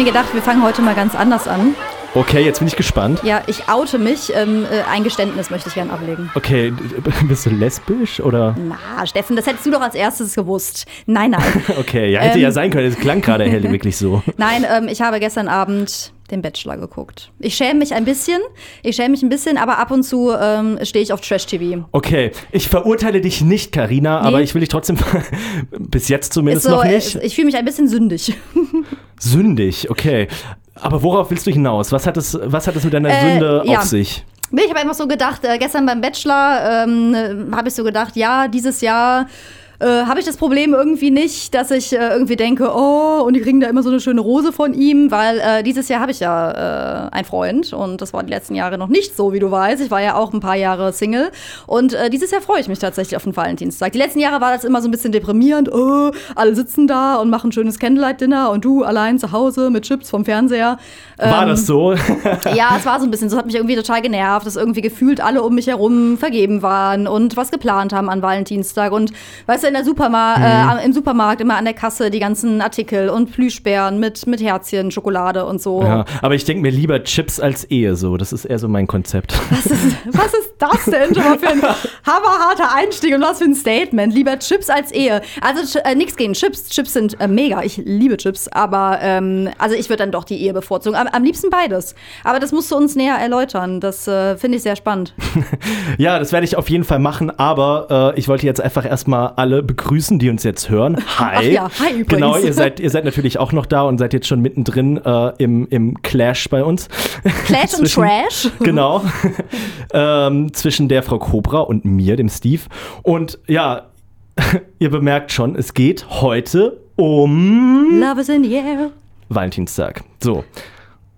mir gedacht, wir fangen heute mal ganz anders an. Okay, jetzt bin ich gespannt. Ja, ich oute mich. Ähm, äh, ein Geständnis möchte ich gern ablegen. Okay, bist du lesbisch oder? Na, Steffen, das hättest du doch als erstes gewusst. Nein, nein. Okay, ja, hätte Ähm. ja sein können. Es klang gerade hell wirklich so. Nein, ähm, ich habe gestern Abend den Bachelor geguckt. Ich schäme mich ein bisschen. Ich schäme mich ein bisschen, aber ab und zu ähm, stehe ich auf Trash-TV. Okay, ich verurteile dich nicht, Karina, Nee. aber ich will dich trotzdem bis jetzt zumindest so, noch nicht. äh, Ich fühle mich ein bisschen sündig. Sündig, okay. Aber worauf willst du hinaus? Was hat es, was hat es mit deiner Äh, Sünde ja. auf sich? Nee, Ich habe einfach so gedacht, äh, gestern beim Bachelor ähm, äh, habe ich so gedacht, ja, dieses Jahr äh, habe ich das Problem irgendwie nicht, dass ich äh, irgendwie denke, oh, und die kriegen da immer so eine schöne Rose von ihm, weil äh, dieses Jahr habe ich ja äh, einen Freund und das war die letzten Jahre noch nicht so, wie du weißt. Ich war ja auch ein paar Jahre Single und äh, dieses Jahr freue ich mich tatsächlich auf den Valentinstag. Die letzten Jahre war das immer so ein bisschen deprimierend, oh, alle sitzen da und machen schönes Candlelight-Dinner und du allein zu Hause mit Chips vom Fernseher. War Ähm, das so? ja, es war so ein bisschen, so hat mich irgendwie total genervt, dass irgendwie gefühlt alle um mich herum vergeben waren und was geplant haben an Valentinstag. Und weißt du, in der Superma Mhm. äh, im Supermarkt immer an der Kasse die ganzen Artikel und Plüschbären mit, mit Herzchen, Schokolade und so. Ja, aber ich denke mir lieber Chips als Ehe so. Das ist eher so mein Konzept. Was, ist, was ist das denn schon mal für ein hammerharter Einstieg und was für ein Statement? Lieber Chips als Ehe. Also äh, nichts gegen Chips. Chips sind äh, mega. Ich liebe Chips, aber ähm, also ich würde dann doch die Ehe bevorzugen. Am, am liebsten beides. Aber das musst du uns näher erläutern. Das äh, finde ich sehr spannend. Ja, das werde ich auf jeden Fall machen, aber äh, ich wollte jetzt einfach erstmal alle begrüßen, die uns jetzt hören. Hi. Ach ja, hi übrigens. Genau, ihr seid, ihr seid natürlich auch noch da und seid jetzt schon mittendrin äh, im, im Clash bei uns. Clash und Trash. Genau. ähm, zwischen der Frau Cobra und mir, dem Steve. Und ja, ihr bemerkt schon, es geht heute um Love is in the air. Valentinstag. So.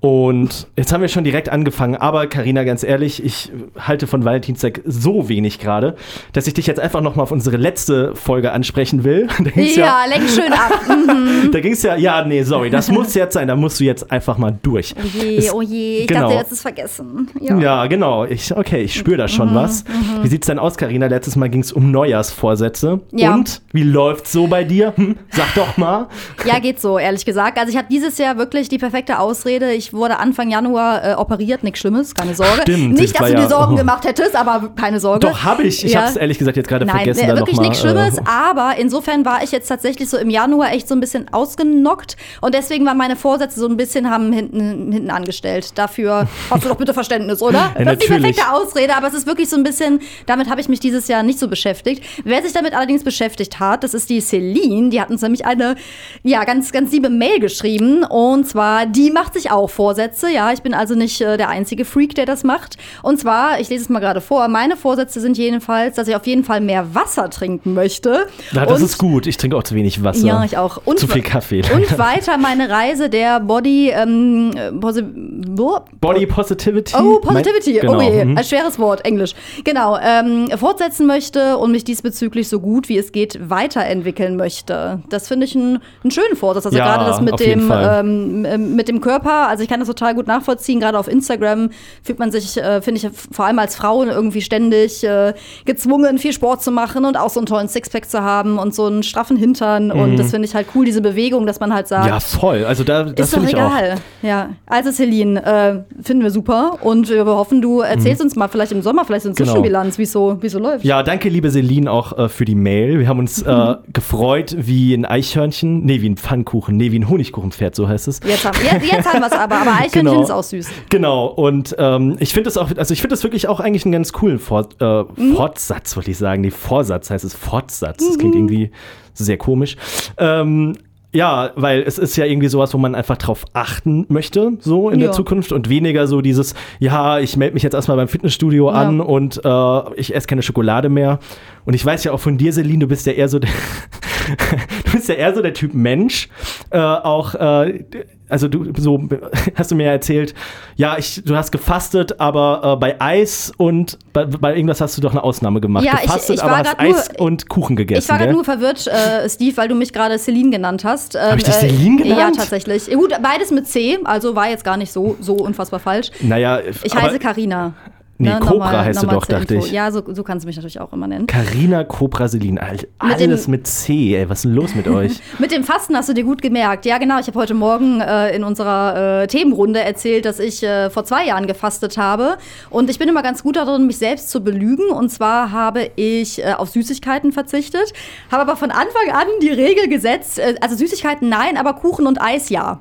Und jetzt haben wir schon direkt angefangen, aber Karina, ganz ehrlich, ich halte von Valentinstag so wenig gerade, dass ich dich jetzt einfach noch mal auf unsere letzte Folge ansprechen will. Da ging's Ja, lenk schön ab. da ging es ja, ja, nee, sorry, das muss jetzt sein, da musst du jetzt einfach mal durch. Oh je, Es- oh je. Ich genau. dachte, jetzt ist vergessen. Ja. Ja, genau. Ich, okay, ich spüre da schon Mhm, was. Wie sieht's denn aus, Karina? Letztes Mal ging es um Neujahrsvorsätze. Ja. Und wie läuft's so bei dir? Hm, sag doch mal. Ja, geht so, ehrlich gesagt. Also ich habe dieses Jahr wirklich die perfekte Ausrede. Ich wurde Anfang Januar äh, operiert, nichts Schlimmes, keine Sorge. Stimmt, Nicht, das dass du dir ja- Sorgen oh. gemacht hättest, aber keine Sorge. Doch, habe ich. Ich Ja. habe es ehrlich gesagt jetzt gerade Nein, vergessen. da wirklich nichts Schlimmes, Äh, aber insofern war ich jetzt tatsächlich so im Januar echt so ein bisschen ausgenockt und deswegen waren meine Vorsätze so ein bisschen haben hinten, hinten angestellt. Dafür hast du doch bitte Verständnis, oder? Ja, das ist die perfekte Ausrede, aber es ist wirklich so ein bisschen, damit habe ich mich dieses Jahr nicht so beschäftigt. Wer sich damit allerdings beschäftigt hat, das ist die Celine, die hat uns nämlich eine, ja, ganz, ganz liebe Mail geschrieben und zwar, die macht sich auch Vorsätze, ja, ich bin also nicht äh, der einzige Freak, der das macht und zwar, ich lese es mal gerade vor, meine Vorsätze sind jedenfalls, dass ich auf jeden Fall mehr Wasser trinken möchte. Na, das und ist gut. Ich trinke auch zu wenig Wasser. ja, ich auch. Und, Zu viel Kaffee. Und weiter meine Reise der Body, ähm, äh, posi wo? Body Positivity. Oh, Positivity. Genau. Oh je, mhm. ein schweres Wort, Englisch. Genau, ähm, fortsetzen möchte und mich diesbezüglich so gut wie es geht weiterentwickeln möchte. Das finde ich einen einen schönen Vorsatz. Also Ja, gerade das mit dem, ähm, mit dem Körper, also ich kann das total gut nachvollziehen. Gerade auf Instagram fühlt man sich, äh, finde ich, vor allem als Frau irgendwie ständig äh, gezwungen, viel Sport zu machen und auch so einen tollen Sixpack zu haben und so einen straffen Hintern. Und das finde ich halt cool, diese Bewegung, dass man halt sagt, Mhm. Ja, voll. Also da, das ist doch ich auch. egal. Ja. Also Celine, äh, finden wir super und wir hoffen, du erzählst uns mal vielleicht im Sommer vielleicht eine Genau. Zwischenbilanz, wie so, wie so läuft. Ja, danke, liebe Celine, auch äh, für die Mail. Wir haben uns äh, gefreut wie ein Eichhörnchen, nee, wie ein Pfannkuchen, nee, wie ein Honigkuchenpferd, so heißt es. Jetzt haben, jetzt, jetzt haben wir es aber, aber Eichhörnchen Genau. ist auch süß. Genau, und ähm, ich finde das auch, also ich finde das wirklich auch eigentlich einen ganz coolen Fort, äh, Mhm. Fortsatz, wollte ich sagen. Nee, Vorsatz heißt es Fortsatz. Das klingt irgendwie sehr komisch. Ähm, ja, weil es ist ja irgendwie sowas, wo man einfach drauf achten möchte, so in Ja. der Zukunft und weniger so dieses, ja, ich melde mich jetzt erstmal beim Fitnessstudio Ja. an und äh, ich esse keine Schokolade mehr. Und ich weiß ja auch von dir, Celine, du bist ja eher so der, du bist ja eher so der Typ Mensch, äh, auch, äh, also du so hast du mir ja erzählt, ja, ich, du hast gefastet, aber äh, bei Eis und bei, bei irgendwas hast du doch eine Ausnahme gemacht. Ja, ich- gefastet, ich aber war hast nur- Eis und Kuchen gegessen. Ich war gerade nur verwirrt, äh, Steve, weil du mich gerade Celine genannt hast. Ähm, Hab ich dich äh, Celine Ja, genannt? tatsächlich. Gut, beides mit C, also war jetzt gar nicht so, so unfassbar falsch. naja, Ich aber, heiße Karina. Nee, ne, Cobra nochmal- heißt du nochmal doch, zur dachte Info. ich. Ja, so, so kannst du mich natürlich auch immer nennen. Carina Cobra Selin. All- Mit Alles mit C, ey. Was ist denn los mit euch? Mit dem Fasten hast du dir gut gemerkt. Ja, genau. Ich habe heute Morgen äh, in unserer äh, Themenrunde erzählt, dass ich äh, vor zwei Jahren gefastet habe. Und ich bin immer ganz gut darin, mich selbst zu belügen. Und zwar habe ich äh, auf Süßigkeiten verzichtet, habe aber von Anfang an die Regel gesetzt, äh, also Süßigkeiten nein, aber Kuchen und Eis ja.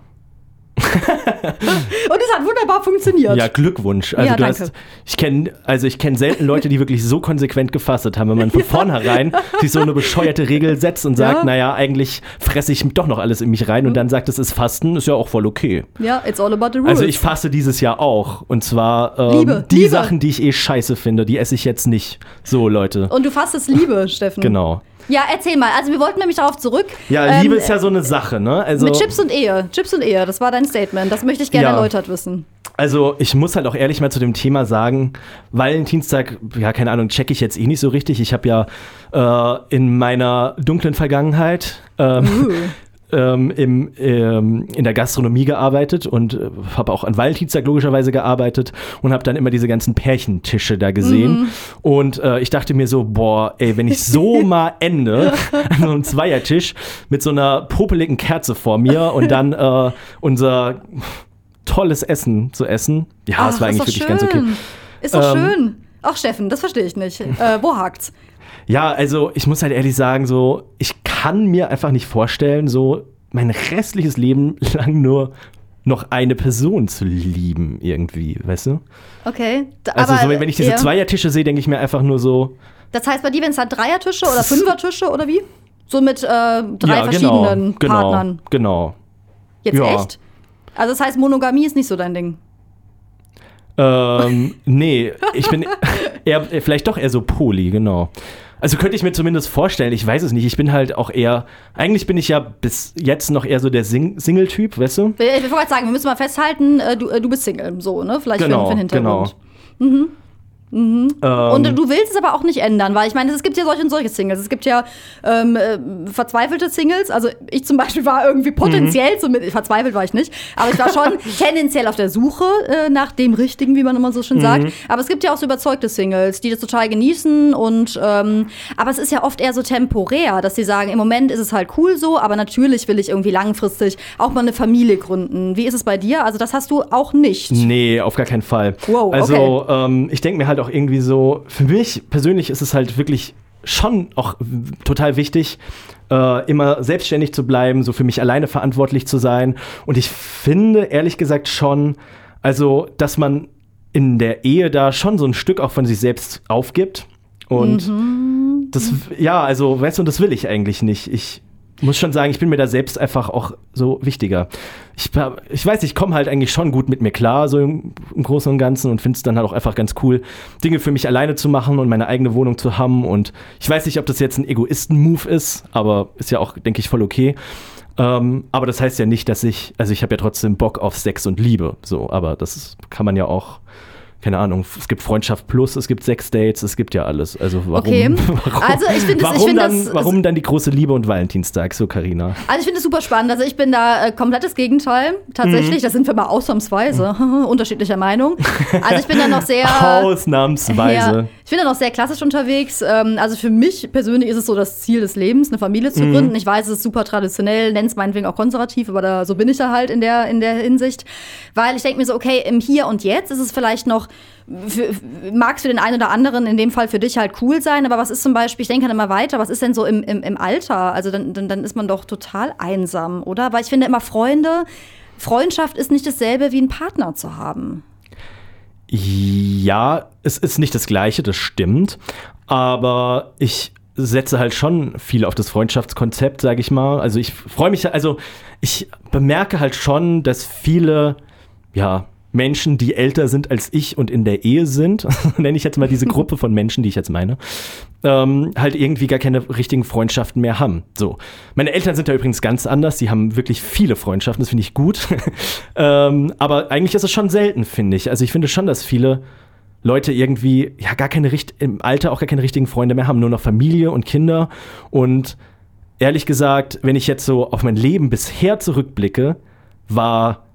Und es hat wunderbar funktioniert. Ja, Glückwunsch. Also Ja, du danke. hast, ich kenne, also ich kenne selten Leute, die wirklich so konsequent gefastet haben, wenn man von vornherein sich so eine bescheuerte Regel setzt und sagt, Ja. naja, eigentlich fresse ich doch noch alles in mich rein und dann sagt, es ist Fasten, ist ja auch voll okay. Ja, it's all about the rules. Also ich faste dieses Jahr auch. Und zwar ähm, Liebe, die Liebe. Sachen, die ich eh scheiße finde, die esse ich jetzt nicht. So, Leute. und du fastest Liebe, Steffen. Genau. Ja, erzähl mal. Also wir wollten nämlich darauf zurück. Ja, Ähm, Liebe ist ja so eine Sache, ne? Also, Mit Chips und Ehe. Chips und Ehe, das war dein Statement. Das möchte ich gerne Ja. erläutert wissen. Also ich muss halt auch ehrlich mal zu dem Thema sagen, Valentinstag, ja keine Ahnung, checke ich jetzt eh nicht so richtig. Ich habe ja äh, in meiner dunklen Vergangenheit ähm, Uh. ähm, im, ähm, in der Gastronomie gearbeitet und äh, habe auch an Valentinstag logischerweise gearbeitet und habe dann immer diese ganzen Pärchentische da gesehen. Und äh, ich dachte mir so, boah, ey, wenn ich so mal ende an so einem Zweiertisch mit so einer popeligen Kerze vor mir und dann äh, unser tolles Essen zu essen. Ja, es war eigentlich wirklich schön. ganz okay. Ist doch Ähm, schön. Ach, Steffen, das verstehe ich nicht. Äh, wo hakt's? Ja, also ich muss halt ehrlich sagen, so, ich kann mir einfach nicht vorstellen, so mein restliches Leben lang nur noch eine Person zu lieben, irgendwie, weißt du? Okay. Also, aber, so, wenn ich diese ja. Zweiertische sehe, denke ich mir einfach nur so, Das heißt bei dir, wenn es dann Dreiertische oder Fünfertische oder wie? So mit äh, drei ja, verschiedenen genau, genau, Partnern. genau. Jetzt Ja. echt? Also das heißt, Monogamie ist nicht so dein Ding. Ähm, nee, ich bin eher, vielleicht doch eher so poly, genau. Also könnte ich mir zumindest vorstellen, ich weiß es nicht, ich bin halt auch eher, eigentlich bin ich ja bis jetzt noch eher so der Sing Single-Typ, weißt du? Ich wollte gerade sagen, wir müssen mal festhalten, äh, du, äh, du bist Single, so, ne? Vielleicht für, Genau, für den Hintergrund. Ähm, Und du willst es aber auch nicht ändern, weil ich meine, es gibt ja solche und solche Singles. Es gibt ja ähm, äh, verzweifelte Singles. Also ich zum Beispiel war irgendwie potenziell, zumindest verzweifelt war ich nicht, aber ich war schon tendenziell auf der Suche äh, nach dem Richtigen, wie man immer so schön sagt. Aber es gibt ja auch so überzeugte Singles, die das total genießen und ähm, aber es ist ja oft eher so temporär, dass sie sagen, im Moment ist es halt cool so, aber natürlich will ich irgendwie langfristig auch mal eine Familie gründen. Wie ist es bei dir? Also das hast du auch nicht. Nee, auf gar keinen Fall. Wow, also ähm, ich denke mir halt auch irgendwie so, für mich persönlich ist es halt wirklich schon auch total wichtig, äh, immer selbstständig zu bleiben, so für mich alleine verantwortlich zu sein. Und ich finde ehrlich gesagt schon, also, dass man in der Ehe da schon so ein Stück auch von sich selbst aufgibt. Und Mhm. das, ja, also, weißt du, das will ich eigentlich nicht. Ich muss schon sagen, ich bin mir da selbst einfach auch so wichtiger. Ich, ich weiß, ich komme halt eigentlich schon gut mit mir klar, so im, im Großen und Ganzen und finde es dann halt auch einfach ganz cool, Dinge für mich alleine zu machen und meine eigene Wohnung zu haben. Und ich weiß nicht, ob das jetzt ein Egoisten-Move ist, aber ist ja auch, denke ich, voll okay. Ähm, aber das heißt ja nicht, dass ich, also ich habe ja trotzdem Bock auf Sex und Liebe, so, aber das kann man ja auch, keine Ahnung, es gibt Freundschaft plus, es gibt Sex-Dates, es gibt ja alles. Also warum, Okay. warum, Also ich ich warum, finde dann, das- warum dann die große Liebe und Valentinstag, so Karina? Also ich finde es super spannend. Also ich bin da äh, komplettes Gegenteil. Tatsächlich, Mhm. da sind wir mal ausnahmsweise unterschiedlicher Meinung. Also ich bin da noch sehr. Ausnahmsweise. Ja, ich bin da noch sehr klassisch unterwegs. Ähm, also für mich persönlich ist es so das Ziel des Lebens, eine Familie zu gründen. Ich weiß, es ist super traditionell, nenn es meinetwegen auch konservativ, aber da, so bin ich da halt in der, in der Hinsicht. Weil ich denke mir so, okay, im Hier und Jetzt ist es vielleicht noch, für, mag es den einen oder anderen in dem Fall für dich halt cool sein, aber was ist zum Beispiel, ich denke dann immer weiter, was ist denn so im, im, im Alter? Also dann, dann, dann ist man doch total einsam, oder? Weil ich finde immer Freunde, Freundschaft ist nicht dasselbe wie einen Partner zu haben. Ja, es ist nicht das Gleiche, das stimmt. Aber ich setze halt schon viel auf das Freundschaftskonzept, sage ich mal. Also ich freue mich, also ich bemerke halt schon, dass viele, ja, Menschen, die älter sind als ich und in der Ehe sind, nenne ich jetzt mal diese Gruppe von Menschen, die ich jetzt meine, ähm, halt irgendwie gar keine richtigen Freundschaften mehr haben. So. Meine Eltern sind da übrigens ganz anders, die haben wirklich viele Freundschaften, das finde ich gut. ähm, aber eigentlich ist es schon selten, finde ich. Also ich finde schon, dass viele Leute irgendwie ja gar keine im Alter auch gar keine richtigen Freunde mehr haben, nur noch Familie und Kinder. Und ehrlich gesagt, wenn ich jetzt so auf mein Leben bisher zurückblicke, war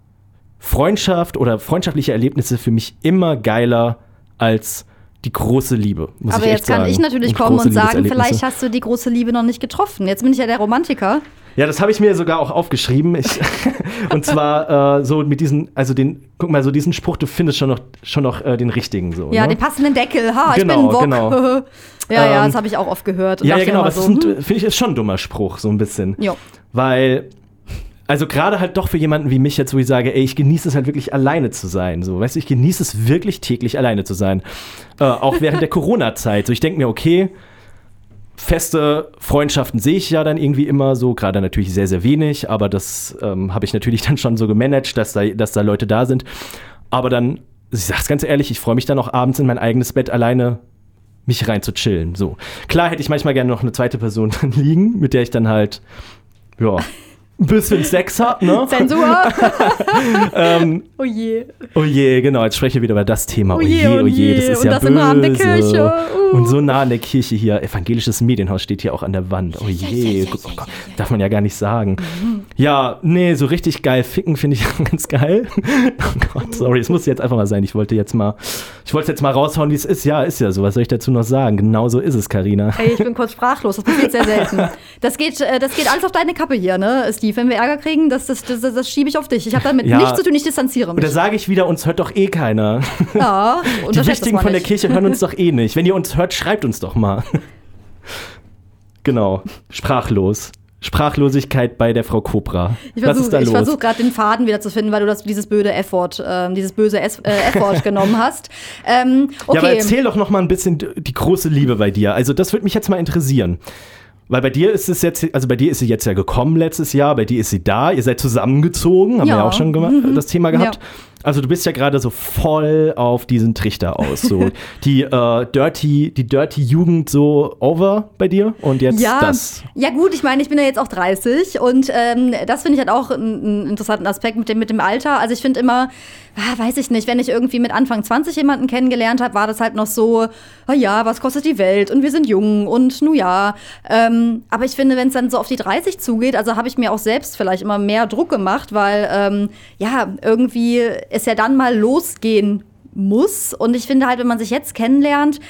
Freundschaft oder freundschaftliche Erlebnisse für mich immer geiler als die große Liebe. Aber ich jetzt kann sagen. ich natürlich Und kommen und sagen, vielleicht hast du die große Liebe noch nicht getroffen. Jetzt bin ich ja der Romantiker. Ja, das habe ich mir sogar auch aufgeschrieben. Ich, und zwar äh, so mit diesen, also den, guck mal, so diesen Spruch, du findest schon noch, schon noch äh, den richtigen so. Ja, ne? den passenden Deckel. Ha, ich Genau, bin ein Wok. genau. ja, ja, Ähm, das habe ich auch oft gehört. und Ja, ja, genau, das hm, finde ich ist schon ein dummer Spruch, so ein bisschen. Jo. Weil, also gerade halt doch für jemanden wie mich jetzt, wo ich sage, ey, ich genieße es halt wirklich alleine zu sein. So, weißt du, ich genieße es wirklich täglich alleine zu sein. Äh, auch während der Corona-Zeit. So, ich denke mir, okay, feste Freundschaften sehe ich ja dann irgendwie immer so, gerade natürlich sehr, sehr wenig, aber das ähm, habe ich natürlich dann schon so gemanagt, dass da, dass da Leute da sind. Aber dann, ich sag's ganz ehrlich, ich freue mich dann auch abends in mein eigenes Bett alleine mich rein zu chillen. So. Klar hätte ich manchmal gerne noch eine zweite Person liegen, mit der ich dann halt, ja, ein bisschen Sex hab, ne? Zensur. ähm, oh je. oh je, genau, jetzt sprechen wir wieder über das Thema. Oh Oh je, oh oh je, das je. ist Und ja das böse. im Rahmen der Kirche. Uh. Und so nah an der Kirche hier. Evangelisches Medienhaus steht hier auch an der Wand. Oh je, oh Gott, darf man ja gar nicht sagen. Ja, nee, so richtig geil ficken finde ich ganz geil. oh Gott, sorry, es muss jetzt einfach mal sein. Ich wollte jetzt mal, ich wollte jetzt mal raushauen, wie es ist. Ja, ist ja so. Was soll ich dazu noch sagen? Genau so ist es, Karina. Ey, ich bin kurz sprachlos. Das passiert sehr selten. Das geht, äh, das geht alles auf deine Kappe hier, ne, Steve? Wenn wir Ärger kriegen, das, das, das, das schiebe ich auf dich. Ich habe damit Ja. nichts zu tun, ich distanziere Und da mich. sage ich wieder, uns hört doch eh keiner. Ja, Die unterschätzt das Wichtigen von der. Kirche hören uns doch eh nicht. Wenn ihr uns hört, schreibt uns doch mal. genau. Sprachlos. Sprachlosigkeit bei der Frau Cobra. Ich versuche versuch gerade den Faden wieder zu finden, weil du das, dieses böse F-Wort, ähm, dieses böse äh, F-Wort genommen hast. Ähm, okay. Ja, aber erzähl doch noch mal ein bisschen die große Liebe bei dir. Also das würde mich jetzt mal interessieren. Weil bei dir ist es jetzt, also bei dir ist sie jetzt ja gekommen letztes Jahr, bei dir ist sie da, ihr seid zusammengezogen, haben wir Ja. ja auch schon gemacht, das Thema gehabt. Ja. Also du bist ja gerade so voll auf diesen Trichter aus. So die äh, Dirty, die Dirty Jugend so over bei dir und jetzt ja, das. ja gut, ich meine, ich bin ja jetzt auch 30 und ähm, das finde ich halt auch einen, interessanten Aspekt mit dem, mit dem Alter. Also ich finde immer, ah, weiß ich nicht, wenn ich irgendwie mit Anfang 20 jemanden kennengelernt habe, war das halt noch so, oh ja, was kostet die Welt und wir sind jung und nu ja. Ähm, aber ich finde, wenn es dann so auf die 30 zugeht, also habe ich mir auch selbst vielleicht immer mehr Druck gemacht, weil ähm, ja, irgendwie es ja dann mal losgehen muss. Und ich finde halt, wenn man sich jetzt kennenlernt,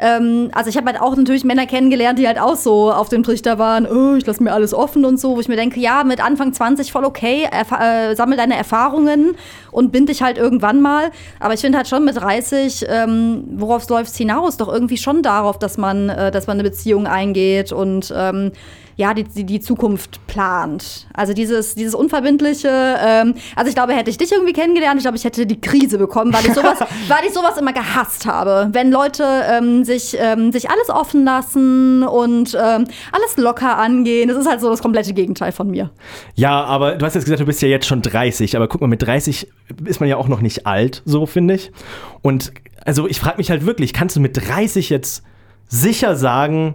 ähm, also ich habe halt auch natürlich Männer kennengelernt, die halt auch so auf dem Trichter waren, oh, ich lasse mir alles offen und so, wo ich mir denke, ja, mit Anfang 20 voll okay, äh, sammel deine Erfahrungen und bind dich halt irgendwann mal. Aber ich finde halt schon mit 30, ähm, worauf läuft es hinaus? Doch irgendwie schon darauf, dass man, äh, dass man eine Beziehung eingeht und ähm, ja, die, die, die Zukunft plant. Also dieses, dieses Unverbindliche, ähm, also ich glaube, hätte ich dich irgendwie kennengelernt, ich glaube, ich hätte die Krise bekommen, weil ich sowas, weil ich sowas immer gehasst habe. Wenn Leute ähm, sich, ähm, sich alles offen lassen und ähm, alles locker angehen. Das ist halt so das komplette Gegenteil von mir. Ja, aber du hast jetzt gesagt, du bist ja jetzt schon 30, aber guck mal, mit 30 ist man ja auch noch nicht alt, so finde ich. Und also ich frage mich halt wirklich, kannst du mit 30 jetzt sicher sagen,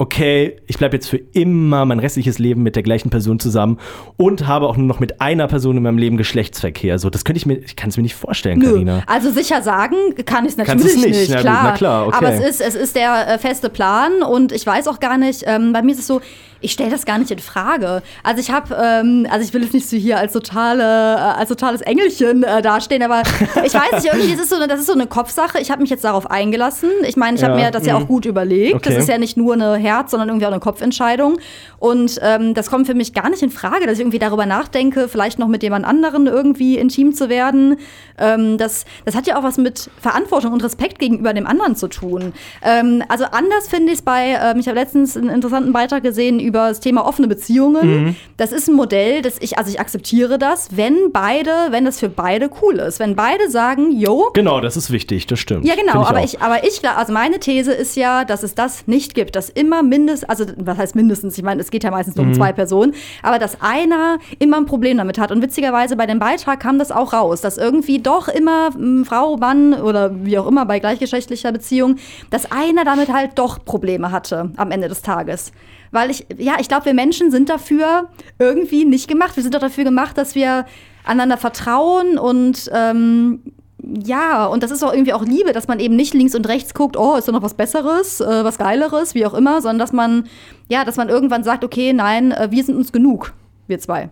okay, ich bleibe jetzt für immer mein restliches Leben mit der gleichen Person zusammen und habe auch nur noch mit einer Person in meinem Leben Geschlechtsverkehr. So, das könnte ich mir, ich kann es mir nicht vorstellen, Karina. Also sicher sagen kann ich es Kannst natürlich es nicht, nicht, na gut, klar. na klar, okay. Aber es ist, es ist der äh, feste Plan und ich weiß auch gar nicht, ähm, bei mir ist es so, ich stelle das gar nicht in Frage. Also ich habe, ähm, also ich will jetzt nicht so hier als totale, äh, als totales Engelchen äh, dastehen, aber ich weiß nicht, irgendwie, das ist so eine, das ist so eine Kopfsache. Ich habe mich jetzt darauf eingelassen. Ich meine, ich habe Ja, mir das ja mhm. auch gut überlegt. Okay. Das ist ja nicht nur eine Herz, sondern irgendwie auch eine Kopfentscheidung. Und ähm, das kommt für mich gar nicht in Frage, dass ich irgendwie darüber nachdenke, vielleicht noch mit jemand anderen irgendwie intim zu werden. Ähm, das, das hat ja auch was mit Verantwortung und Respekt gegenüber dem anderen zu tun. Ähm, also anders finde ich es bei, ähm, ich habe letztens einen interessanten Beitrag gesehen über das Thema offene Beziehungen. Das ist ein Modell, das ich, also ich akzeptiere das, wenn beide, wenn das für beide cool ist. Wenn beide sagen, yo, Genau, das ist wichtig, das stimmt. ja, genau, Find aber auch. ich, aber ich, also meine These ist ja, dass es das nicht gibt, dass immer mindestens, also was heißt mindestens, ich meine, es geht ja meistens nur um zwei Personen, aber dass einer immer ein Problem damit hat. Und witzigerweise bei dem Beitrag kam das auch raus, dass irgendwie doch immer m, Frau, Mann oder wie auch immer bei gleichgeschlechtlicher Beziehung, dass einer damit halt doch Probleme hatte am Ende des Tages. Weil ich, ja, ich glaube, wir Menschen sind dafür irgendwie nicht gemacht. Wir sind doch dafür gemacht, dass wir einander vertrauen und ähm, ja, und das ist auch irgendwie auch Liebe, dass man eben nicht links und rechts guckt, oh, ist da noch was Besseres, äh, was Geileres, wie auch immer, sondern dass man, ja, dass man irgendwann sagt, okay, nein, äh, wir sind uns genug, wir zwei.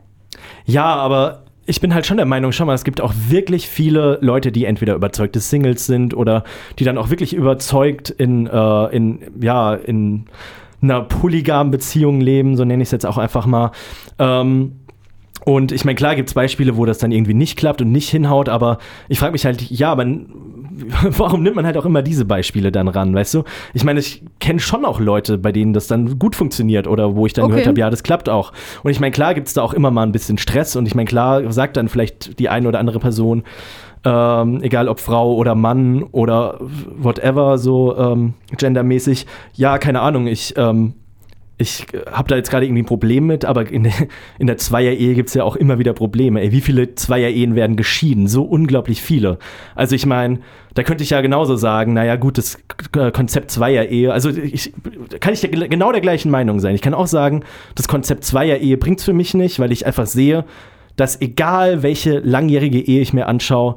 Ja, aber ich bin halt schon der Meinung, schau mal, es gibt auch wirklich viele Leute, die entweder überzeugte Singles sind oder die dann auch wirklich überzeugt in, äh, in ja, in einer polygamen Beziehung leben, so nenne ich es jetzt auch einfach mal. Ähm, und ich meine, klar gibt es Beispiele, wo das dann irgendwie nicht klappt und nicht hinhaut, aber ich frage mich halt, ja, aber warum nimmt man halt auch immer diese Beispiele dann ran, weißt du? Ich meine, ich kenne schon auch Leute, bei denen das dann gut funktioniert oder wo ich dann okay. gehört habe, ja, das klappt auch. Und ich meine, klar gibt es da auch immer mal ein bisschen Stress und ich meine, klar sagt dann vielleicht die eine oder andere Person, ähm, egal ob Frau oder Mann oder whatever, so ähm, gendermäßig, ja, keine Ahnung, ich ähm, ich habe da jetzt gerade irgendwie ein Problem mit, aber in der, in der Zweier-Ehe gibt es ja auch immer wieder Probleme. Ey, wie viele Zweier-Ehen werden geschieden? So unglaublich viele. Also ich meine, da könnte ich ja genauso sagen, naja gut, das Konzept Zweier-Ehe, also ich, kann ich genau der gleichen Meinung sein. Ich kann auch sagen, das Konzept Zweier-Ehe bringt es für mich nicht, weil ich einfach sehe, dass egal welche langjährige Ehe ich mir anschaue,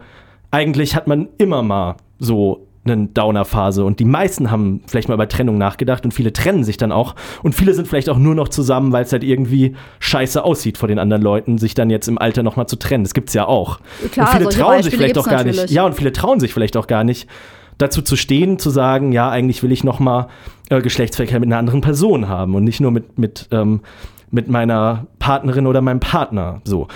eigentlich hat man immer mal so eine Downer-Phase und die meisten haben vielleicht mal über Trennung nachgedacht und viele trennen sich dann auch und viele sind vielleicht auch nur noch zusammen, weil es halt irgendwie scheiße aussieht vor den anderen Leuten, sich dann jetzt im Alter nochmal zu trennen. Das gibt's ja auch. Klar, und viele trauen Beispiele sich vielleicht auch gar natürlich. nicht. Ja, und viele trauen sich vielleicht auch gar nicht dazu zu stehen, zu sagen, ja, eigentlich will ich nochmal äh, Geschlechtsverkehr mit einer anderen Person haben und nicht nur mit, mit, ähm, mit meiner Partnerin oder meinem Partner. So.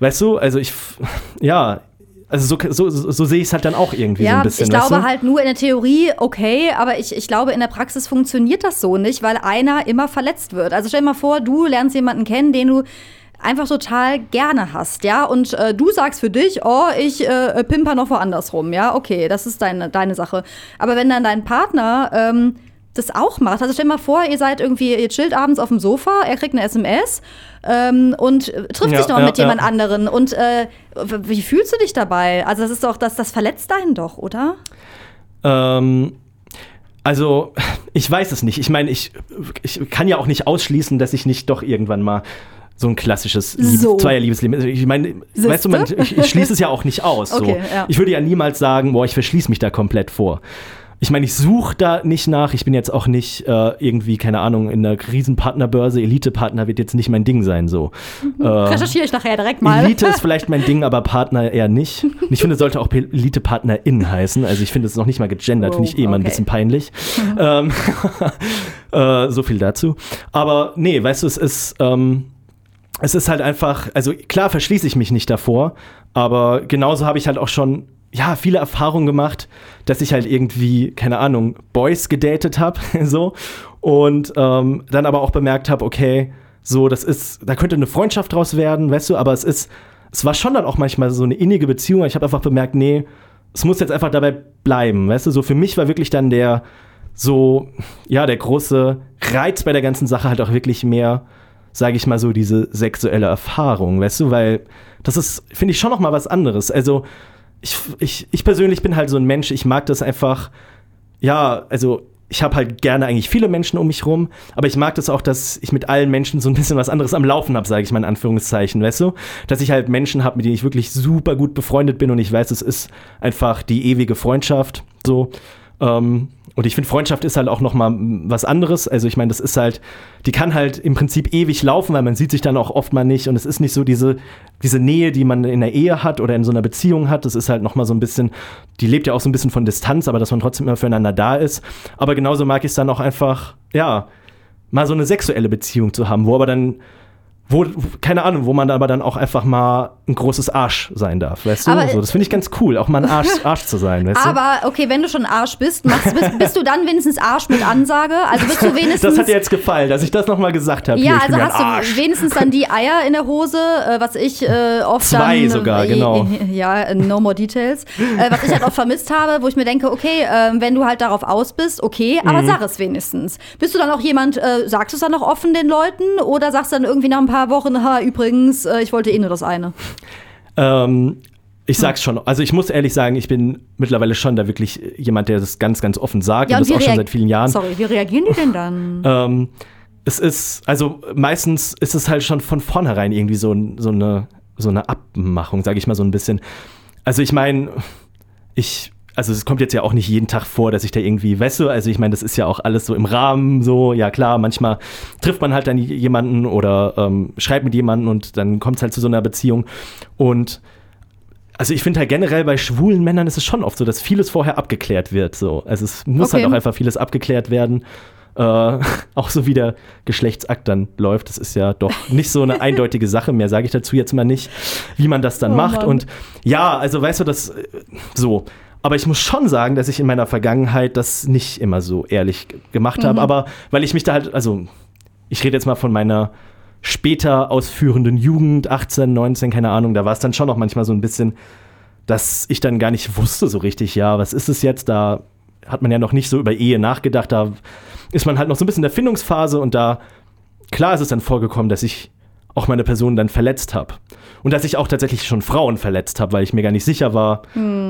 Weißt du, also ich, ja, also so, so, so sehe ich es halt dann auch irgendwie ja, so ein bisschen. Ich glaube halt nur in der Theorie, okay, aber ich, ich glaube, in der Praxis funktioniert das so nicht, weil einer immer verletzt wird. Also stell dir mal vor, du lernst jemanden kennen, den du einfach total gerne hast, ja, und äh, du sagst für dich, oh, ich äh, pimper noch woanders rum, ja, okay, das ist deine, deine Sache. Aber wenn dann dein Partner ähm, das auch macht. Also stell dir mal vor, ihr seid irgendwie, ihr chillt abends auf dem Sofa, er kriegt eine SMS ähm, und trifft Ja, sich noch ja, mit jemand ja. anderen. Und äh, wie fühlst du dich dabei? Also das ist doch, das, das verletzt einen doch, oder? Ähm, also, ich weiß es nicht. Ich meine, ich, ich kann ja auch nicht ausschließen, dass ich nicht doch irgendwann mal so ein klassisches Lieb So. Zweierliebesleben. Also ich meine, Siehste? weißt du, man, ich, ich schließe es ja auch nicht aus. Okay, so. Ich würde ja niemals sagen, boah, ich verschließe mich da komplett vor. Ich meine, ich suche da nicht nach. Ich bin jetzt auch nicht äh, irgendwie, keine Ahnung, in einer Riesenpartnerbörse. Elite-Partner wird jetzt nicht mein Ding sein. So. Äh, Recherchiere ich nachher direkt mal. Elite ist vielleicht mein Ding, aber Partner eher nicht. Und ich finde, es sollte auch Elite-PartnerInnen heißen. Also ich finde es noch nicht mal gegendert, Oh, finde ich eh mal ein okay. bisschen peinlich. ähm, äh, so viel dazu. Aber nee, weißt du, es ist, ähm, es ist halt einfach, also klar verschließe ich mich nicht davor, aber genauso habe ich halt auch schon ja, viele Erfahrungen gemacht, dass ich halt irgendwie, keine Ahnung, Boys gedatet habe, so. Und ähm, dann aber auch bemerkt habe, okay, so, das ist, da könnte eine Freundschaft draus werden, weißt du, aber es ist, es war schon dann auch manchmal so eine innige Beziehung. aber Ich habe einfach bemerkt, nee, es muss jetzt einfach dabei bleiben, weißt du, so für mich war wirklich dann der, so, ja, der große Reiz bei der ganzen Sache halt auch wirklich mehr, sage ich mal so, diese sexuelle Erfahrung, weißt du, weil das ist, finde ich, schon noch mal was anderes. Also, ich, ich, ich persönlich bin halt so ein Mensch, ich mag das einfach, ja, also ich habe halt gerne eigentlich viele Menschen um mich rum, aber ich mag das auch, dass ich mit allen Menschen so ein bisschen was anderes am Laufen habe, sage ich mal in Anführungszeichen, weißt du? Dass ich halt Menschen habe, mit denen ich wirklich super gut befreundet bin und ich weiß, es ist einfach die ewige Freundschaft, so. Ähm, und ich finde, Freundschaft ist halt auch noch mal mm, was anderes. Also ich meine, das ist halt, die kann halt im Prinzip ewig laufen, weil man sieht sich dann auch oft mal nicht. Und es ist nicht so diese, diese Nähe, die man in der Ehe hat oder in so einer Beziehung hat. Das ist halt noch mal so ein bisschen, die lebt ja auch so ein bisschen von Distanz, aber dass man trotzdem immer füreinander da ist. Aber genauso mag ich es dann auch einfach, ja, mal so eine sexuelle Beziehung zu haben, wo aber dann, wo, keine Ahnung, wo man aber dann auch einfach mal ein großes Arsch sein darf, weißt du? Aber- so, das finde ich ganz cool, auch mal ein Arsch, Arsch zu sein, weißt du? Aber okay, wenn du schon Arsch bist, machst, bist, bist du dann wenigstens Arsch mit Ansage? Also bist du wenigstens. Das hat dir jetzt gefallen, dass ich das nochmal gesagt habe. ja, Hier, also hast du wenigstens dann die Eier in der Hose, äh, was ich äh, oft Zwei dann, sogar, äh, genau. Ja, no more details. Äh, was ich halt oft vermisst habe, wo ich mir denke, okay, äh, wenn du halt darauf aus bist, okay, aber Mhm. sag es wenigstens. Bist du dann auch jemand, äh, sagst du es dann noch offen den Leuten oder sagst du dann irgendwie nach ein paar Wochen, ha, übrigens, ich wollte eh nur das eine? Ähm, ich sag's schon. Also ich muss ehrlich sagen, ich bin mittlerweile schon da wirklich jemand, der das ganz, ganz offen sagt und das auch schon seit vielen Jahren. Sorry, wie reagieren die denn dann? Ähm, es ist, also meistens ist es halt schon von vornherein irgendwie so, so, eine, so eine Abmachung, sage ich mal so ein bisschen. Also ich meine, ich, also es kommt jetzt ja auch nicht jeden Tag vor, dass ich da irgendwie, du, also ich meine, das ist ja auch alles so im Rahmen, so, ja klar, manchmal trifft man halt dann jemanden oder ähm, schreibt mit jemandem und dann kommt es halt zu so einer Beziehung. Und also ich finde halt generell bei schwulen Männern ist es schon oft so, dass vieles vorher abgeklärt wird. So. Also es muss Okay. halt auch einfach vieles abgeklärt werden. Äh, auch so wie der Geschlechtsakt dann läuft. Das ist ja doch nicht so eine eindeutige Sache. Mehr sage ich dazu jetzt mal nicht, wie man das dann Oh macht. Mann. Und ja, also weißt du, das äh, so. Aber ich muss schon sagen, dass ich in meiner Vergangenheit das nicht immer so ehrlich gemacht Mhm. habe. Aber weil ich mich da halt, also ich rede jetzt mal von meiner später ausführenden Jugend, 18, 19, keine Ahnung, da war es dann schon noch manchmal so ein bisschen, dass ich dann gar nicht wusste so richtig, ja, was ist es jetzt? Da hat man ja noch nicht so über Ehe nachgedacht, da ist man halt noch so ein bisschen in der Findungsphase und da, klar ist es dann vorgekommen, dass ich auch meine Person dann verletzt habe. Und dass ich auch tatsächlich schon Frauen verletzt habe, weil ich mir gar nicht sicher war,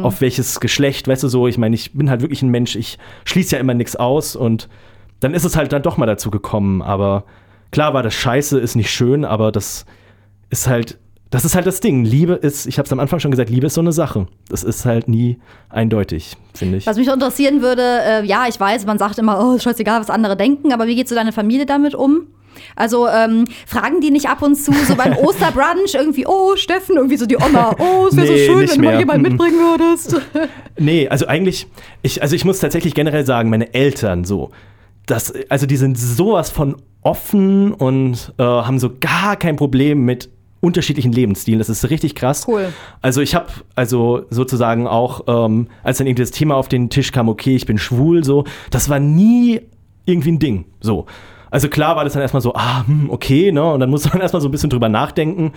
auf welches Geschlecht, weißt du so, ich meine, ich bin halt wirklich ein Mensch, ich schließe ja immer nichts aus und dann ist es halt dann doch mal dazu gekommen, aber klar war das scheiße, ist nicht schön, aber das ist halt, das ist halt das Ding. Liebe ist, ich habe es am Anfang schon gesagt, Liebe ist so eine Sache. Das ist halt nie eindeutig, finde ich. Was mich interessieren würde, äh, ja, ich weiß, man sagt immer, oh, ist scheißegal, was andere denken, aber wie geht so deine Familie damit um? Also ähm, fragen die nicht ab und zu so beim Osterbrunch irgendwie, oh Steffen, irgendwie so die Oma, oh, es wäre Nee, so schön, wenn du mal mehr. jemanden mitbringen würdest. Nee, also eigentlich, ich, also ich muss tatsächlich generell sagen, meine Eltern so, das, also die sind sowas von offen und äh, haben so gar kein Problem mit unterschiedlichen Lebensstilen. Das ist richtig krass. Cool. Also ich habe also sozusagen auch, ähm, als dann irgendwie das Thema auf den Tisch kam, okay, ich bin schwul, so, das war nie irgendwie ein Ding. So. Also klar war das dann erstmal so, ah, hm, okay, ne? Und dann muss man erstmal so ein bisschen drüber nachdenken.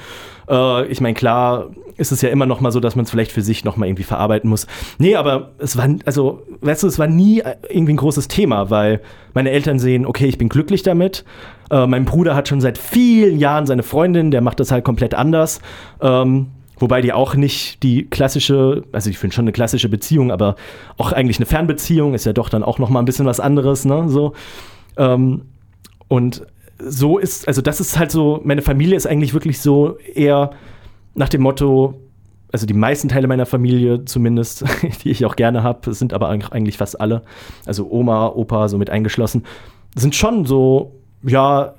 Äh, ich meine, klar ist es ja immer noch mal so, dass man es vielleicht für sich noch mal irgendwie verarbeiten muss. Nee, aber es war, also, weißt du, es war nie äh, irgendwie ein großes Thema, weil meine Eltern sehen, okay, ich bin glücklich damit. Äh, mein Bruder hat schon seit vielen Jahren seine Freundin, der macht das halt komplett anders. Ähm, Wobei die auch nicht die klassische, also ich finde schon eine klassische Beziehung, aber auch eigentlich eine Fernbeziehung ist ja doch dann auch noch mal ein bisschen was anderes, ne? So. Ähm, und so ist, also das ist halt so, meine Familie ist eigentlich wirklich so eher nach dem Motto, also die meisten Teile meiner Familie zumindest, die ich auch gerne habe, sind aber eigentlich- fast alle, also Oma, Opa so mit eingeschlossen, sind schon so, ja,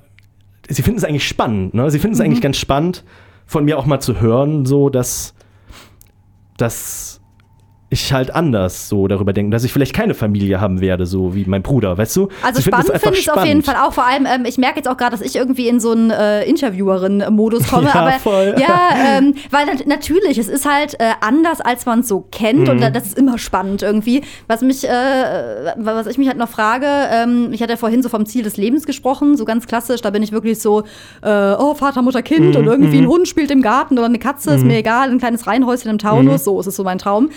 sie finden es eigentlich spannend, ne? Sie finden es eigentlich ganz spannend, von mir auch mal zu hören, so dass, dass ich halt anders so darüber denke, dass ich vielleicht keine Familie haben werde, so wie mein Bruder, weißt du? Also Sie spannend finde ich es auf jeden. Fall auch. Vor allem, ähm, ich merke jetzt auch gerade, dass ich irgendwie in so einen äh, Interviewerin-Modus komme. Ja, aber voll. ja, ähm, weil nat natürlich, es ist halt äh, anders, als man es so kennt. Mhm. Und da- das ist immer spannend irgendwie. Was mich, äh, was ich mich halt noch frage, ähm, ich hatte ja vorhin so vom Ziel des Lebens gesprochen, so ganz klassisch, da bin ich wirklich so, äh, oh, Vater, Mutter, Kind Mhm, und irgendwie ein Hund spielt im Garten oder eine Katze, ist mir egal, ein kleines Reihenhäuschen im Mhm. Taunus, so ist es so mein Traum.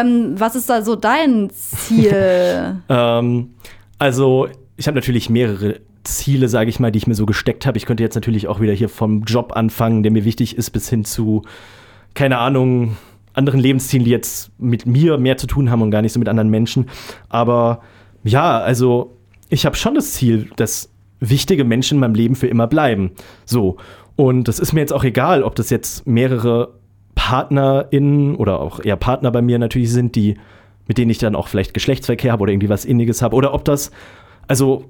Ähm, was ist da so dein Ziel? Ähm, also, ich habe natürlich mehrere Ziele, sage ich mal, die ich mir so gesteckt habe. Ich könnte jetzt natürlich auch wieder hier vom Job anfangen, der mir wichtig ist, bis hin zu, keine Ahnung, anderen Lebenszielen, die jetzt mit mir mehr zu tun haben und gar nicht so mit anderen Menschen. Aber ja, also, ich habe schon das Ziel, dass wichtige Menschen in meinem Leben für immer bleiben. So. Und das ist mir jetzt auch egal, ob das jetzt mehrere PartnerInnen oder auch eher Partner bei mir natürlich sind, die, mit denen ich dann auch vielleicht Geschlechtsverkehr habe oder irgendwie was Inniges habe. Oder ob das, also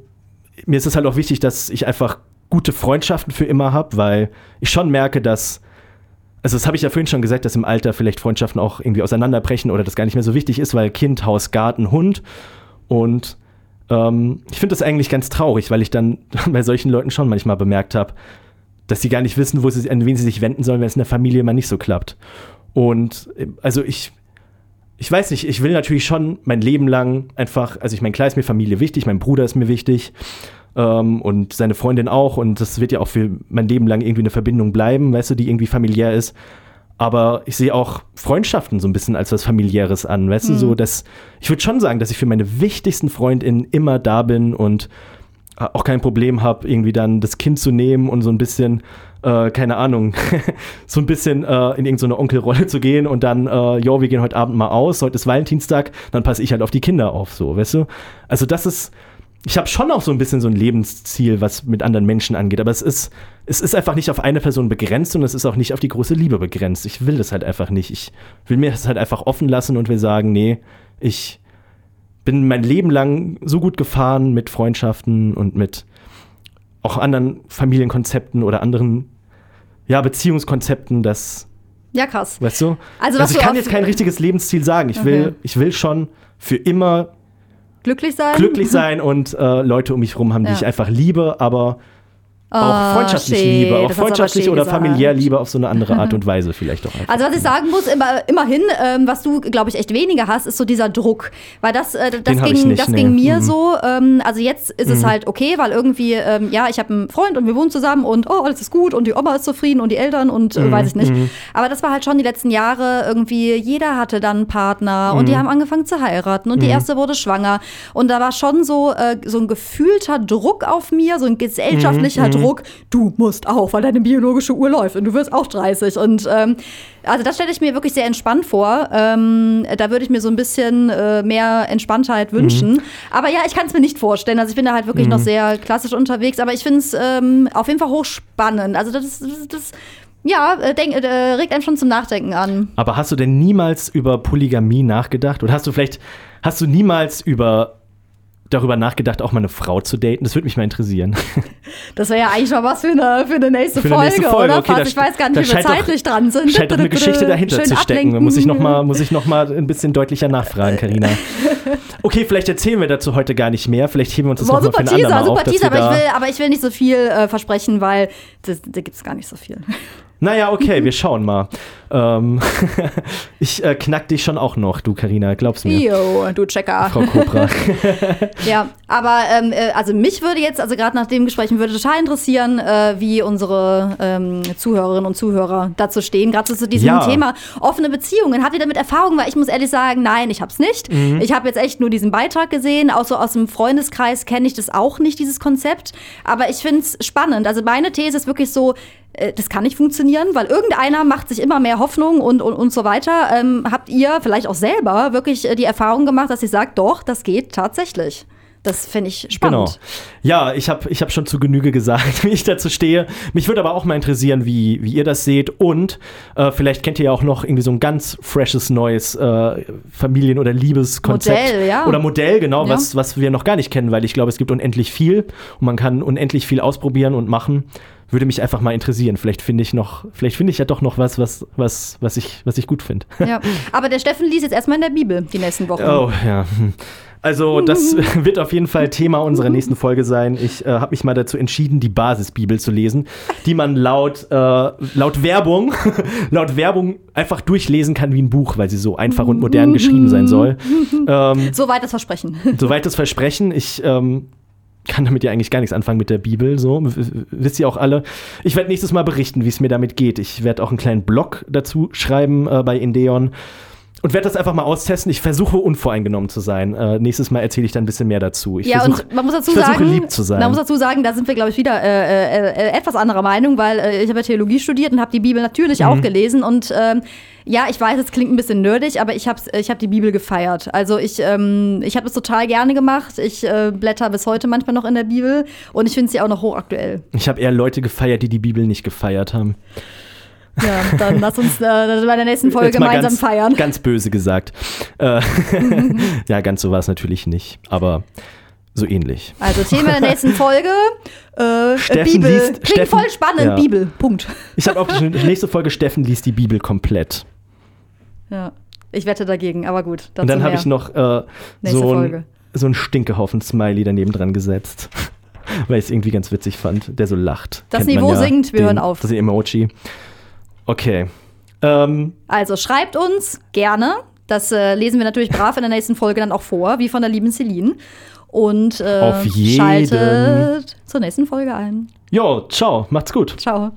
mir ist es halt auch wichtig, dass ich einfach gute Freundschaften für immer habe, weil ich schon merke, dass, also das habe ich ja vorhin schon gesagt, dass im Alter vielleicht Freundschaften auch irgendwie auseinanderbrechen oder das gar nicht mehr so wichtig ist, weil Kind, Haus, Garten, Hund und ähm, ich finde das eigentlich ganz traurig, weil ich dann bei solchen Leuten schon manchmal bemerkt habe, dass sie gar nicht wissen, wo sie, an wen sie sich wenden sollen, wenn es in der Familie mal nicht so klappt. Und äh, also ich, ich weiß nicht, ich will natürlich schon mein Leben lang einfach, also ich meine, klar ist mir Familie wichtig, mein Bruder ist mir wichtig ähm, und seine Freundin auch und das wird ja auch für mein Leben lang irgendwie eine Verbindung bleiben, weißt du, die irgendwie familiär ist. Aber ich sehe auch Freundschaften so ein bisschen als was familiäres an, weißt du, so dass ich würde schon sagen, dass ich für meine wichtigsten Freundinnen immer da bin und auch kein Problem habe, irgendwie dann das Kind zu nehmen und so ein bisschen, äh, keine Ahnung, so ein bisschen äh, in irgendeine Onkelrolle zu gehen und dann, äh, jo, wir gehen heute Abend mal aus, heute ist Valentinstag, dann passe ich halt auf die Kinder auf, so, weißt du? Also das ist, ich habe schon auch so ein bisschen so ein Lebensziel, was mit anderen Menschen angeht, aber es ist, es ist einfach nicht auf eine Person begrenzt und es ist auch nicht auf die große Liebe begrenzt. Ich will das halt einfach nicht. Ich will mir das halt einfach offen lassen und will sagen, nee, ich bin mein Leben lang so gut gefahren mit Freundschaften und mit auch anderen Familienkonzepten oder anderen ja, Beziehungskonzepten, dass Ja, krass. Weißt du? Also, Also, ich kann jetzt kein richtiges Lebensziel sagen. Ich will, Okay. ich will schon für immer Glücklich sein? glücklich sein und äh, Leute um mich herum haben, die Ja. ich einfach liebe, aber auch Ah, freundschaftlich shit, liebe, auch freundschaftlich oder gesagt. familiär liebe auf so eine andere Art und Weise vielleicht auch einfach. Also was ich sagen muss, immer, immerhin, ähm, was du, glaube ich, echt weniger hast, ist so dieser Druck. Weil das, äh, das, ging, nicht, das nee. ging mir Mhm. so. Ähm, also jetzt ist es halt okay, weil irgendwie, ähm, ja, ich habe einen Freund und wir wohnen zusammen und oh, alles ist gut und die Oma ist zufrieden und die Eltern und Mhm. äh, weiß ich nicht. Aber das war halt schon die letzten Jahre irgendwie, jeder hatte dann einen Partner und die Mhm. haben angefangen zu heiraten und die erste wurde schwanger. Und da war schon so, äh, so ein gefühlter Druck auf mir, so ein gesellschaftlicher Mhm. Druck, du musst auch, weil deine biologische Uhr läuft und du wirst auch 30. Und ähm, also das stelle ich mir wirklich sehr entspannt vor. Ähm, da würde ich mir so ein bisschen äh, mehr Entspanntheit wünschen. Aber ja, ich kann es mir nicht vorstellen. Also ich bin da halt wirklich noch sehr klassisch unterwegs, aber ich finde es ähm, auf jeden Fall hochspannend. Also das, das, das ja, äh, denk, äh, regt einen schon zum Nachdenken an. Aber hast du denn niemals über Polygamie nachgedacht? Oder hast du vielleicht, hast du niemals über darüber nachgedacht, auch mal eine Frau zu daten? Das würde mich mal interessieren. Das wäre ja eigentlich mal was für eine, für eine nächste Für eine Folge, nächste Folge, oder? okay, Fast, da- ich weiß gar da nicht, wie wir scheint doch- zeitlich dran sind. Scheint doch eine Geschichte dahinter Schön zu stecken. ablenken. Muss ich noch mal, muss ich noch mal ein bisschen deutlicher nachfragen, Karina. Okay, vielleicht erzählen wir dazu heute gar nicht mehr. Vielleicht heben wir uns das Boah, noch mal für super ein Teaser, auf. super Teaser, aber ich, da- will, aber ich will nicht so viel äh, versprechen, weil da gibt es gar nicht so viel. Naja, okay, wir schauen mal. Ähm, ich äh, knack dich schon auch noch, du Karina, glaubst mir. Jo, du Checker. Frau Cobra. Ja, aber ähm, äh, also mich würde jetzt, also gerade nach dem Gespräch, würde total interessieren, äh, wie unsere ähm, Zuhörerinnen und Zuhörer dazu stehen, gerade zu diesem Ja. Thema offene Beziehungen. Habt ihr damit Erfahrung? Weil ich muss ehrlich sagen, nein, ich hab's nicht. Mhm. Ich habe jetzt echt nur diesen Beitrag gesehen, auch so aus dem Freundeskreis kenne ich das auch nicht, dieses Konzept. Aber ich finde es spannend. Also meine These ist wirklich so, äh, das kann nicht funktionieren, weil irgendeiner macht sich immer mehr Hoffnung und, und, und so weiter. Ähm, habt ihr vielleicht auch selber wirklich äh, die Erfahrung gemacht, dass ihr sagt, doch, das geht tatsächlich? Das finde ich Genau. spannend. Ja, ich habe ich hab schon zu Genüge gesagt, wie ich dazu stehe. Mich würde aber auch mal interessieren, wie, wie ihr das seht. Und äh, vielleicht kennt ihr ja auch noch irgendwie so ein ganz freshes neues äh, Familien- oder Liebeskonzept. Modell, ja. Oder Modell, genau, Ja. was, was wir noch gar nicht kennen, weil ich glaube, es gibt unendlich viel und man kann unendlich viel ausprobieren und machen. Würde mich einfach mal interessieren. Vielleicht finde ich noch, vielleicht finde ich ja doch noch was, was, was, was ich, was ich gut finde. Ja. Aber der Steffen liest jetzt erstmal in der Bibel die nächsten Wochen. Oh, ja. Also, das wird auf jeden Fall Thema unserer nächsten Folge sein. Ich äh, habe mich mal dazu entschieden, die Basisbibel zu lesen, die man laut, äh, laut Werbung, laut Werbung einfach durchlesen kann wie ein Buch, weil sie so einfach und modern geschrieben sein soll. Ähm, Soweit das Versprechen. soweit das Versprechen. Ich ähm, kann damit ja eigentlich gar nichts anfangen mit der Bibel. So, wisst ihr auch alle. Ich werde nächstes Mal berichten, wie es mir damit geht. Ich werde auch einen kleinen Blog dazu schreiben äh, bei Indeon. Und werde das einfach mal austesten. Ich versuche unvoreingenommen zu sein. Äh, nächstes Mal erzähle ich dann ein bisschen mehr dazu. Ich ja, versuch, und man muss dazu sagen, lieb zu sein. man muss dazu sagen, da sind wir, glaube ich, wieder äh, äh, äh, etwas anderer Meinung, weil äh, ich habe ja Theologie studiert und habe die Bibel natürlich Mhm. auch gelesen. Und ähm, ja, ich weiß, es klingt ein bisschen nerdig, aber ich habe ich hab die Bibel gefeiert. Also ich, ähm, ich habe es total gerne gemacht. Ich äh, blätter bis heute manchmal noch in der Bibel und ich finde sie auch noch hochaktuell. ich habe eher Leute gefeiert, die die Bibel nicht gefeiert haben. Ja, dann lass uns äh, bei der nächsten Folge gemeinsam ganz, feiern. Ganz böse gesagt. Äh, ja, ganz so war es natürlich nicht. Aber so ähnlich. Also Thema der nächsten Folge. Äh, Steffen Bibel. liest- Klingt Steffen- voll spannend, ja. Bibel. Punkt. Ich habe auch die nächste Folge Steffen liest die Bibel komplett. Ja. Ich wette dagegen, aber gut. Und dann habe ich noch äh, so, ein, so einen Stinkehaufen-Smiley daneben dran gesetzt. Weil ich es irgendwie ganz witzig fand, der so lacht. Das Kennt Niveau sinkt, wir hören auf. Das ist ein Emoji. Okay. Ähm, Also schreibt uns gerne. Das äh, lesen wir natürlich brav in der nächsten Folge dann auch vor, wie von der lieben Celine. Und äh, Auf jeden. schaltet zur nächsten Folge ein. jo, ciao, macht's gut. Ciao.